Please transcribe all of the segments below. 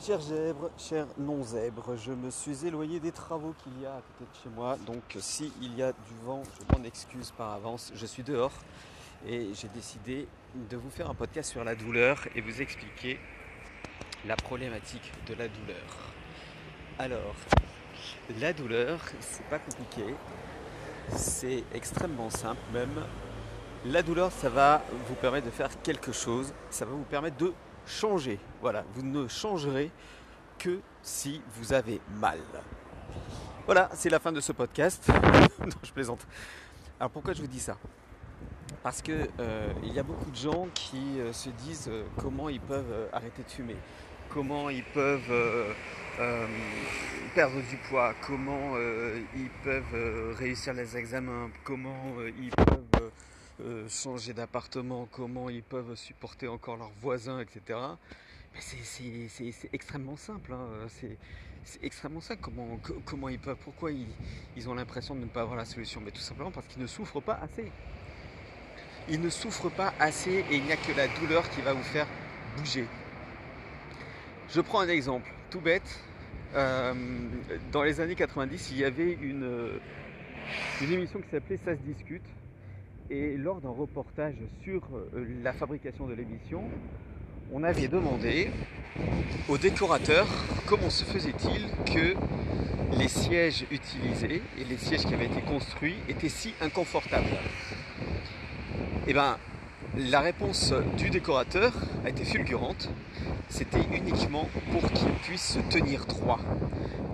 Chers zèbres, chers non-zèbres, je me suis éloigné des travaux qu'il y a à côté de chez moi. Donc s'il y a du vent, je m'en excuse par avance. Je suis dehors et j'ai décidé de vous faire un podcast sur la douleur et vous expliquer la problématique de la douleur. Alors, la douleur, c'est pas compliqué. C'est extrêmement simple même. La douleur, ça va vous permettre de faire quelque chose. Ça va vous permettre de changer. Voilà, vous ne changerez que si vous avez mal. Voilà, c'est la fin de ce podcast. non, je plaisante. Alors pourquoi je vous dis ça? Parce que euh, il y a beaucoup de gens qui euh, se disent euh, comment ils peuvent arrêter de fumer, comment ils peuvent perdre du poids, comment ils peuvent réussir les examens, comment ils peuvent euh, changer d'appartement, comment ils peuvent supporter encore leurs voisins, etc. c'est extrêmement simple. Hein. C'est extrêmement simple. Comment, ils peuvent, pourquoi ils, ont l'impression de ne pas avoir la solution? Mais tout simplement parce qu'ils ne souffrent pas assez. Ils ne souffrent pas assez et il n'y a que la douleur qui va vous faire bouger. Je prends un exemple tout bête. Euh, dans les années 90, il y avait une, une émission qui s'appelait Ça se discute et lors d'un reportage sur euh, la fabrication de l'émission, on avait demandé aux décorateurs comment se faisait-il que les sièges utilisés et les sièges qui avaient été construits étaient si inconfortables. Eh bien, la réponse du décorateur a été fulgurante. C'était uniquement pour qu'il puisse se tenir droit.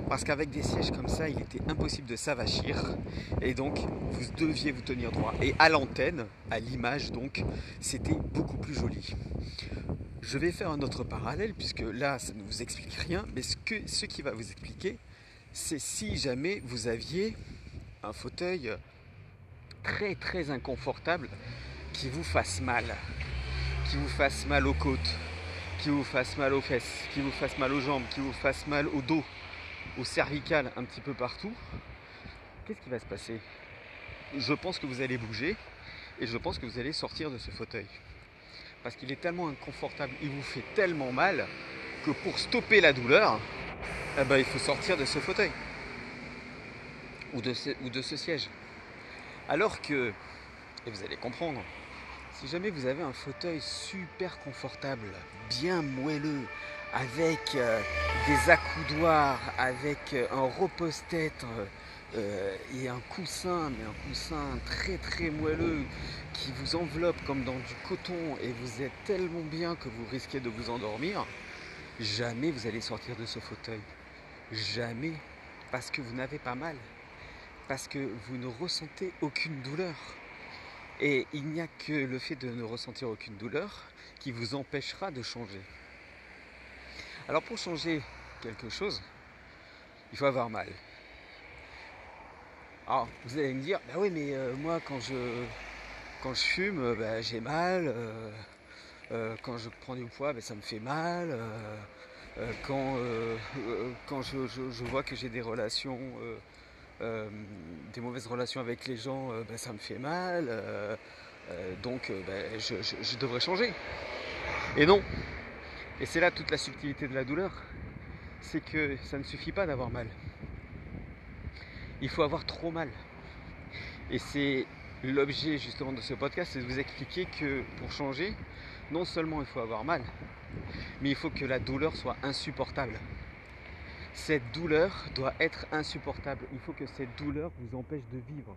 Parce qu'avec des sièges comme ça, il était impossible de s'avachir. Et donc, vous deviez vous tenir droit. Et à l'antenne, à l'image, donc, c'était beaucoup plus joli. Je vais faire un autre parallèle, puisque là, ça ne vous explique rien. Mais ce, qui va vous expliquer, c'est si jamais vous aviez un fauteuil très très inconfortable qui vous fasse mal, qui vous fasse mal aux côtes, qui vous fasse mal aux fesses, qui vous fasse mal aux jambes, qui vous fasse mal au dos, cervical un petit peu partout, qu'est-ce qui va se passer? Je pense que vous allez bouger et je pense que vous allez sortir de ce fauteuil. Parce qu'il est tellement inconfortable, il vous fait tellement mal que pour stopper la douleur, eh ben, il faut sortir de ce fauteuil ou de ce, ou de ce siège. Alors que, et vous allez comprendre, si jamais vous avez un fauteuil super confortable, bien moelleux, avec euh, des accoudoirs, avec euh, un repose-tête euh, et un coussin, mais un coussin très très moelleux qui vous enveloppe comme dans du coton et vous êtes tellement bien que vous risquez de vous endormir, jamais vous allez sortir de ce fauteuil. Jamais. Parce que vous n'avez pas mal. Parce que vous ne ressentez aucune douleur. Et il n'y a que le fait de ne ressentir aucune douleur qui vous empêchera de changer. Alors pour changer quelque chose, il faut avoir mal. Alors vous allez me dire, bah oui mais euh, moi quand je quand je fume, euh, bah, j'ai mal, euh, quand je prends du poids, bah, ça me fait mal, quand, je, vois que j'ai des relations, des mauvaises relations avec les gens, bah, ça me fait mal, donc je devrais changer. Et non, et c'est là toute la subtilité de la douleur, c'est que ça ne suffit pas d'avoir mal. Il faut avoir trop mal. Et c'est l'objet justement de ce podcast, c'est de vous expliquer que pour changer, non seulement il faut avoir mal, mais il faut que la douleur soit insupportable. Cette douleur doit être insupportable. Il faut que cette douleur vous empêche de vivre.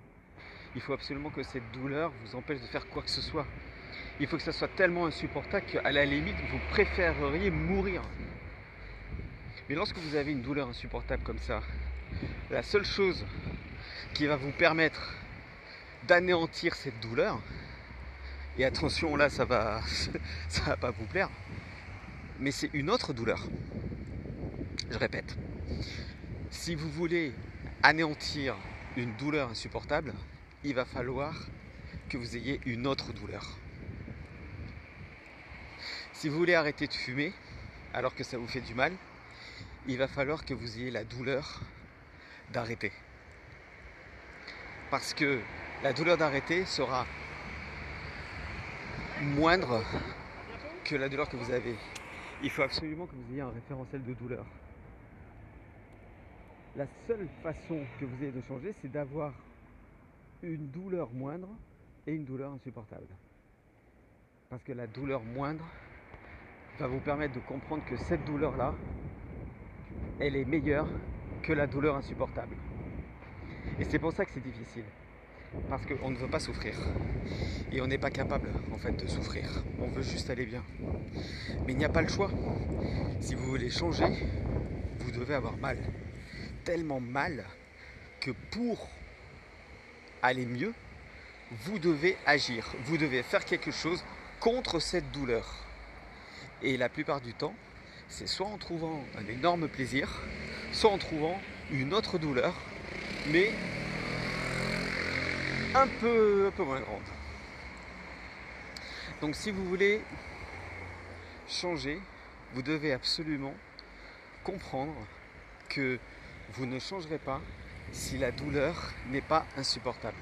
Il faut absolument que cette douleur vous empêche de faire quoi que ce soit il faut que ça soit tellement insupportable qu'à la limite, vous préféreriez mourir. Mais lorsque vous avez une douleur insupportable comme ça, la seule chose qui va vous permettre d'anéantir cette douleur, et attention là ça va ça va pas vous plaire, mais c'est une autre douleur. Je répète, si vous voulez anéantir une douleur insupportable, il va falloir que vous ayez une autre douleur. Si vous voulez arrêter de fumer, alors que ça vous fait du mal, il va falloir que vous ayez la douleur d'arrêter. Parce que la douleur d'arrêter sera moindre que la douleur que vous avez. il faut absolument que vous ayez un référentiel de douleur. La seule façon que vous ayez de changer, c'est d'avoir une douleur moindre et une douleur insupportable. Parce que la douleur moindre va vous permettre de comprendre que cette douleur-là, elle est meilleure que la douleur insupportable. Et c'est pour ça que c'est difficile. Parce qu'on ne veut pas souffrir. Et on n'est pas capable en fait de souffrir. On veut juste aller bien. Mais il n'y a pas le choix. Si vous voulez changer, vous devez avoir mal. Tellement mal que pour aller mieux, vous devez agir. Vous devez faire quelque chose contre cette douleur. Et la plupart du temps, c'est soit en trouvant un énorme plaisir, soit en trouvant une autre douleur, mais un peu, un peu moins grande. Donc si vous voulez changer, vous devez absolument comprendre que vous ne changerez pas si la douleur n'est pas insupportable.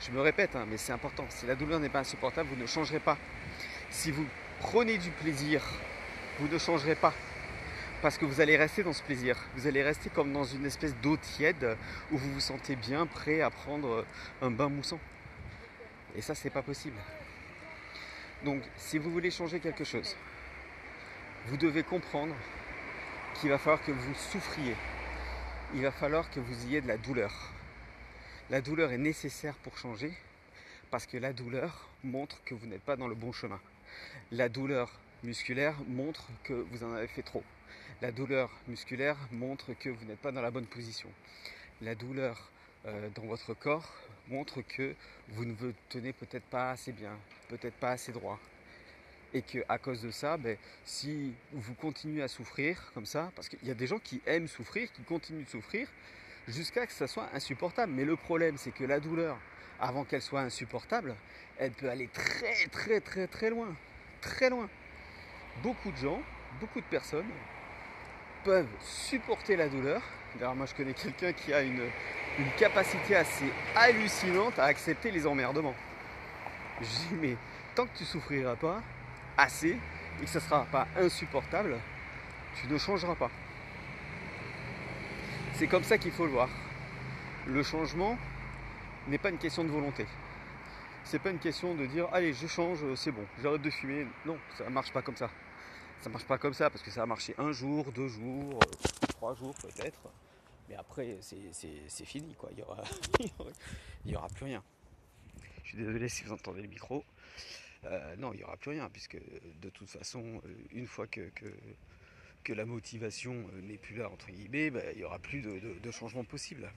Je me répète, hein, mais c'est important, si la douleur n'est pas insupportable, vous ne changerez pas. Si vous prenez du plaisir, vous ne changerez pas. Parce que vous allez rester dans ce plaisir. Vous allez rester comme dans une espèce d'eau tiède où vous vous sentez bien prêt à prendre un bain moussant. Et ça, c'est pas possible. Donc, si vous voulez changer quelque chose, vous devez comprendre qu'il va falloir que vous souffriez. Il va falloir que vous ayez de la douleur. La douleur est nécessaire pour changer parce que la douleur montre que vous n'êtes pas dans le bon chemin. La douleur musculaire montre que vous en avez fait trop. La douleur musculaire montre que vous n'êtes pas dans la bonne position. La douleur euh, dans votre corps montre que vous ne vous tenez peut-être pas assez bien, peut-être pas assez droit. Et que à cause de ça, ben, si vous continuez à souffrir comme ça, parce qu'il y a des gens qui aiment souffrir, qui continuent de souffrir, jusqu'à ce que ça soit insupportable. Mais le problème, c'est que la douleur, avant qu'elle soit insupportable, elle peut aller très très très très loin. Très loin. Beaucoup de gens, beaucoup de personnes peuvent supporter la douleur. D'ailleurs, moi je connais quelqu'un qui a une, capacité assez hallucinante à accepter les emmerdements. Je dis, mais tant que tu souffriras pas assez et que ça ne sera pas insupportable, tu ne changeras pas. C'est comme ça qu'il faut le voir. Le changement n'est pas une question de volonté. C'est pas une question de dire allez je change, c'est bon, j'arrête de fumer. Non, ça marche pas comme ça ça marche pas comme ça parce que ça a marché un jour, deux jours, euh, trois jours peut-être. Mais après, c'est fini quoi. Il y aura, il aura plus rien. Je suis désolé si vous entendez le micro. Euh, non, il n'y aura plus rien, puisque de toute façon, euh, une fois que, la motivation n'est plus là, entre guillemets, ben, il n'y aura plus de, changement possible.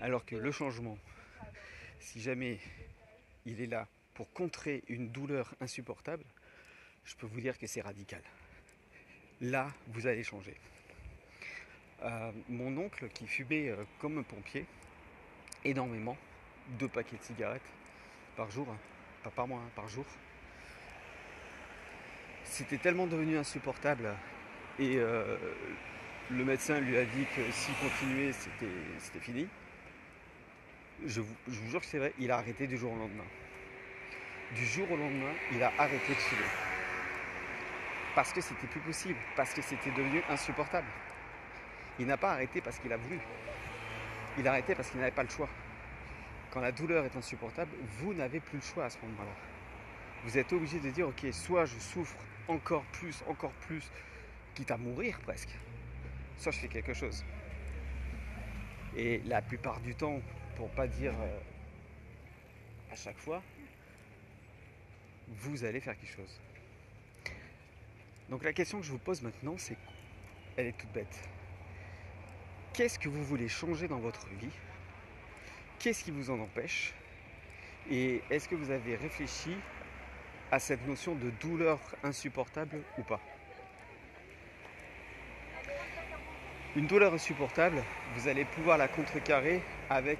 Alors que le changement, si jamais il est là pour contrer une douleur insupportable, je peux vous dire que c'est radical. Là, vous allez changer. Euh, mon oncle qui fumait euh, comme un pompier, énormément, deux paquets de cigarettes par jour, hein, pas par mois, hein, par jour. C'était tellement devenu insupportable et euh, le médecin lui a dit que s'il continuait, c'était fini. Je vous, jure que c'est vrai, il a arrêté du jour au lendemain. Du jour au lendemain, il a arrêté de fumer parce que c'était plus possible, parce que c'était devenu insupportable. Il n'a pas arrêté parce qu'il a voulu. Il a arrêté parce qu'il n'avait pas le choix. Quand la douleur est insupportable, vous n'avez plus le choix à ce moment-là. Vous êtes obligé de dire, ok, soit je souffre encore plus, encore plus, quitte à mourir presque, soit je fais quelque chose. Et la plupart du temps, pour pas dire euh, à chaque fois, vous allez faire quelque chose. Donc la question que je vous pose maintenant, c'est, elle est toute bête. Qu'est-ce que vous voulez changer dans votre vie? Qu'est-ce qui vous en empêche? Et est-ce que vous avez réfléchi à cette notion de douleur insupportable ou pas? Une douleur insupportable, vous allez pouvoir la contrecarrer avec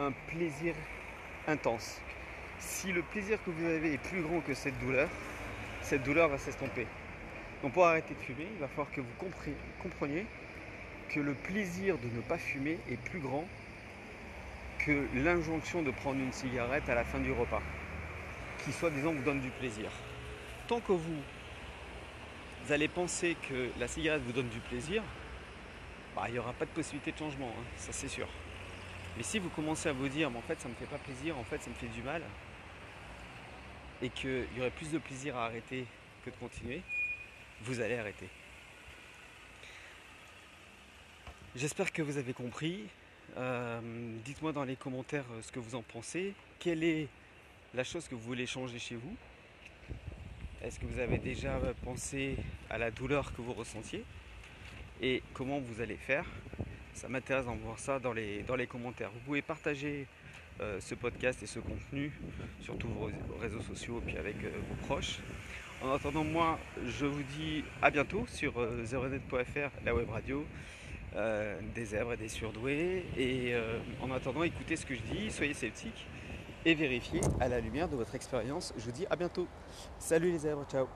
un plaisir intense. Si le plaisir que vous avez est plus grand que cette douleur, cette douleur va s'estomper. Donc pour arrêter de fumer, il va falloir que vous compreniez que le plaisir de ne pas fumer est plus grand que l'injonction de prendre une cigarette à la fin du repas, qui soi-disant vous donne du plaisir. Tant que vous vous allez penser que la cigarette vous donne du plaisir, bah, il n'y aura pas de possibilité de changement, hein, ça c'est sûr. Mais si vous commencez à vous dire, mais en fait ça me fait pas plaisir, en fait ça me fait du mal, et qu'il y aurait plus de plaisir à arrêter que de continuer, vous allez arrêter. J'espère que vous avez compris. Euh, dites-moi dans les commentaires euh, ce que vous en pensez. Quelle est la chose que vous voulez changer chez vous? Est-ce que vous avez déjà pensé à la douleur que vous ressentiez? Et comment vous allez faire Ça m'intéresse d'en voir ça dans les, dans les commentaires. Vous pouvez partager euh, ce podcast et ce contenu sur tous vos réseaux sociaux et puis avec vos proches. En attendant, moi, je vous dis à bientôt sur zeronet.fr, la web radio. Euh, des zèbres et des surdoués. Et euh, en attendant, écoutez ce que je dis, soyez sceptiques et vérifiez à la lumière de votre expérience. Je vous dis à bientôt. Salut les zèbres, ciao